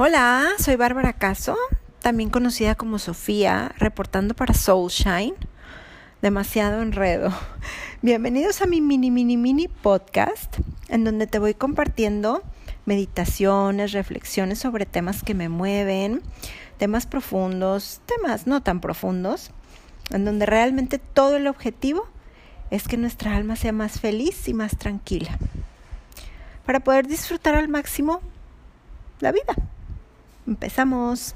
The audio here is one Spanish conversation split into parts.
Hola, soy Bárbara Caso, también conocida como Sofía, reportando para Soulshine. Demasiado enredo. Bienvenidos a mi mini, mini, mini podcast, en donde te voy compartiendo meditaciones, reflexiones sobre temas que me mueven, temas profundos, temas no tan profundos, en donde realmente todo el objetivo es que nuestra alma sea más feliz y más tranquila, para poder disfrutar al máximo la vida. Empezamos.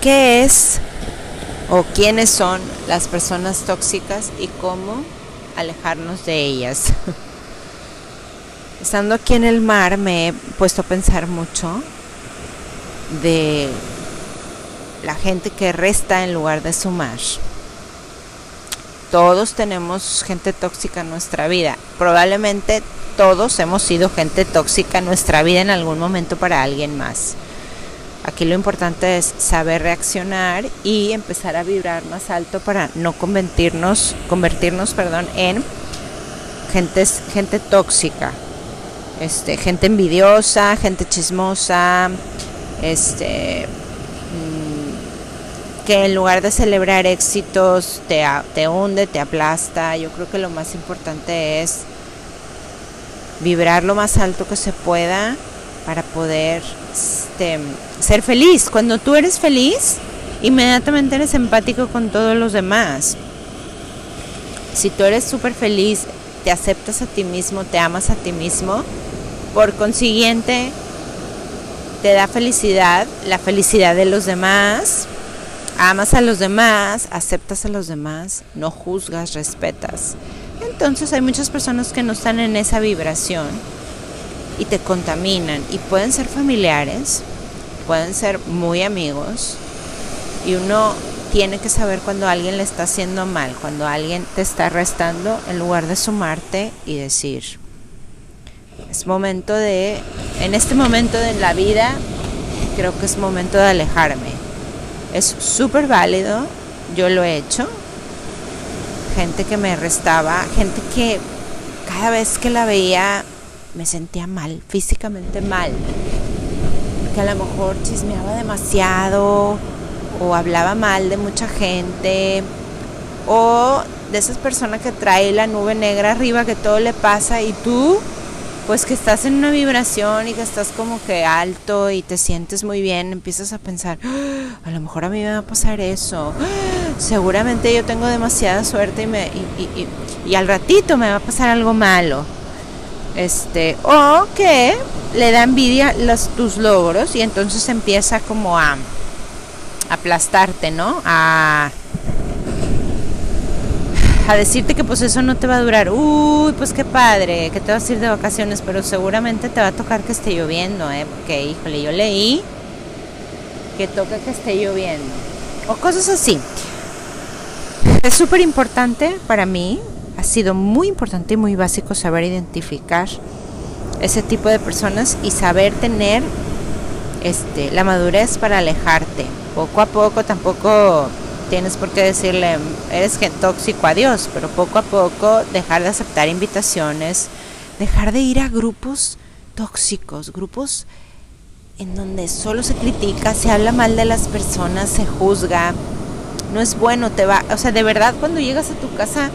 ¿Qué es o quiénes son las personas tóxicas y cómo alejarnos de ellas? Estando aquí en el mar me he puesto a pensar mucho de la gente que resta en lugar de sumar. Todos tenemos gente tóxica en nuestra vida. Probablemente todos hemos sido gente tóxica en nuestra vida en algún momento para alguien más. Aquí lo importante es saber reaccionar y empezar a vibrar más alto para no convertirnos, convertirnos, perdón, en gente, gente tóxica, este, gente envidiosa, gente chismosa, este, que en lugar de celebrar éxitos te, te hunde, te aplasta. Yo creo que lo más importante es vibrar lo más alto que se pueda para poder este, ser feliz. Cuando tú eres feliz, inmediatamente eres empático con todos los demás. Si tú eres súper feliz, te aceptas a ti mismo, te amas a ti mismo, por consiguiente te da felicidad, la felicidad de los demás, amas a los demás, aceptas a los demás, no juzgas, respetas. Entonces hay muchas personas que no están en esa vibración y te contaminan y pueden ser familiares, pueden ser muy amigos y uno tiene que saber cuando alguien le está haciendo mal, cuando alguien te está restando en lugar de sumarte y decir, es momento de, en este momento de la vida, creo que es momento de alejarme es súper válido, yo lo he hecho. Gente que me restaba, gente que cada vez que la veía me sentía mal, físicamente mal. Que a lo mejor chismeaba demasiado o hablaba mal de mucha gente o de esas personas que trae la nube negra arriba que todo le pasa y tú pues que estás en una vibración y que estás como que alto y te sientes muy bien, empiezas a pensar, ah, a lo mejor a mí me va a pasar eso, ah, seguramente yo tengo demasiada suerte y, me, y, al ratito me va a pasar algo malo. Este, o que le da envidia tus logros y entonces empieza como a aplastarte, ¿no? A a decirte que pues eso no te va a durar. Uy, pues qué padre, que te vas a ir de vacaciones, pero seguramente te va a tocar que esté lloviendo, ¿eh? Porque, híjole, yo leí que toca que esté lloviendo. O cosas así. Es súper importante para mí, ha sido muy importante y muy básico saber identificar ese tipo de personas y saber tener este, la madurez para alejarte. Poco a poco tampoco tienes por qué decirle, eres tóxico a Dios, pero poco a poco dejar de aceptar invitaciones, dejar de ir a grupos tóxicos, grupos en donde solo se critica, se habla mal de las personas, se juzga. No es bueno, te va, o sea, de verdad cuando llegas a tu casa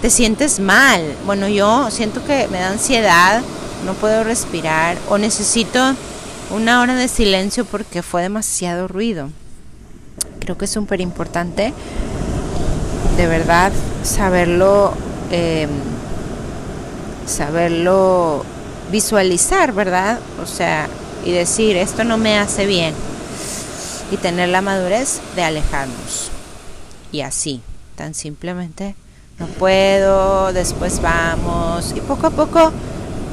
te sientes mal. Bueno, yo siento que me da ansiedad, no puedo respirar o necesito una hora de silencio porque fue demasiado ruido. Creo que es súper importante, de verdad, saberlo, em, saberlo visualizar, ¿verdad? O sea, y decir, esto no me hace bien. Y tener la madurez de alejarnos. Y así, tan simplemente, no puedo, después vamos. Y poco a poco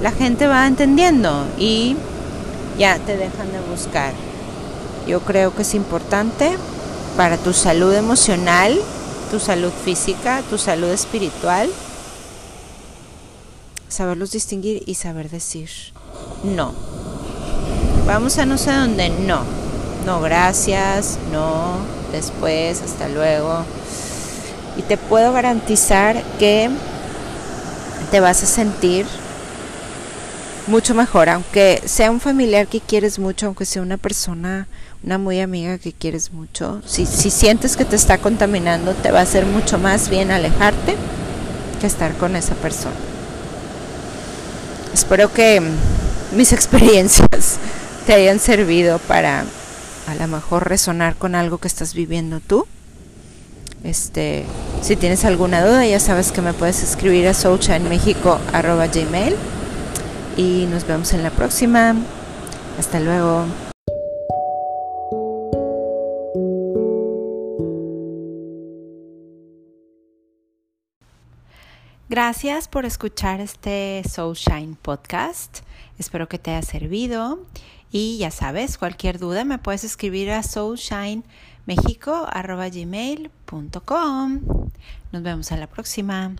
la gente va entendiendo y ya te dejan de buscar. Yo creo que es importante para tu salud emocional, tu salud física, tu salud espiritual. Saberlos distinguir y saber decir no. Vamos a no sé dónde, no. no gracias, no, después, hasta luego. Y te puedo garantizar que te vas a sentir mucho mejor, aunque sea un familiar que quieres mucho, aunque sea una persona, una muy amiga que quieres mucho, si, si sientes que te está contaminando, te va a hacer mucho más bien alejarte que estar con esa persona. Espero que mis experiencias te hayan servido para a lo mejor resonar con algo que estás viviendo tú. Este, si tienes alguna duda, ya sabes que me puedes escribir a gmail y nos vemos en la próxima. Hasta luego. Gracias por escuchar este Soul Shine podcast. Espero que te haya servido. Y ya sabes, cualquier duda me puedes escribir a soulshinemexico.gmail.com. Nos vemos en la próxima.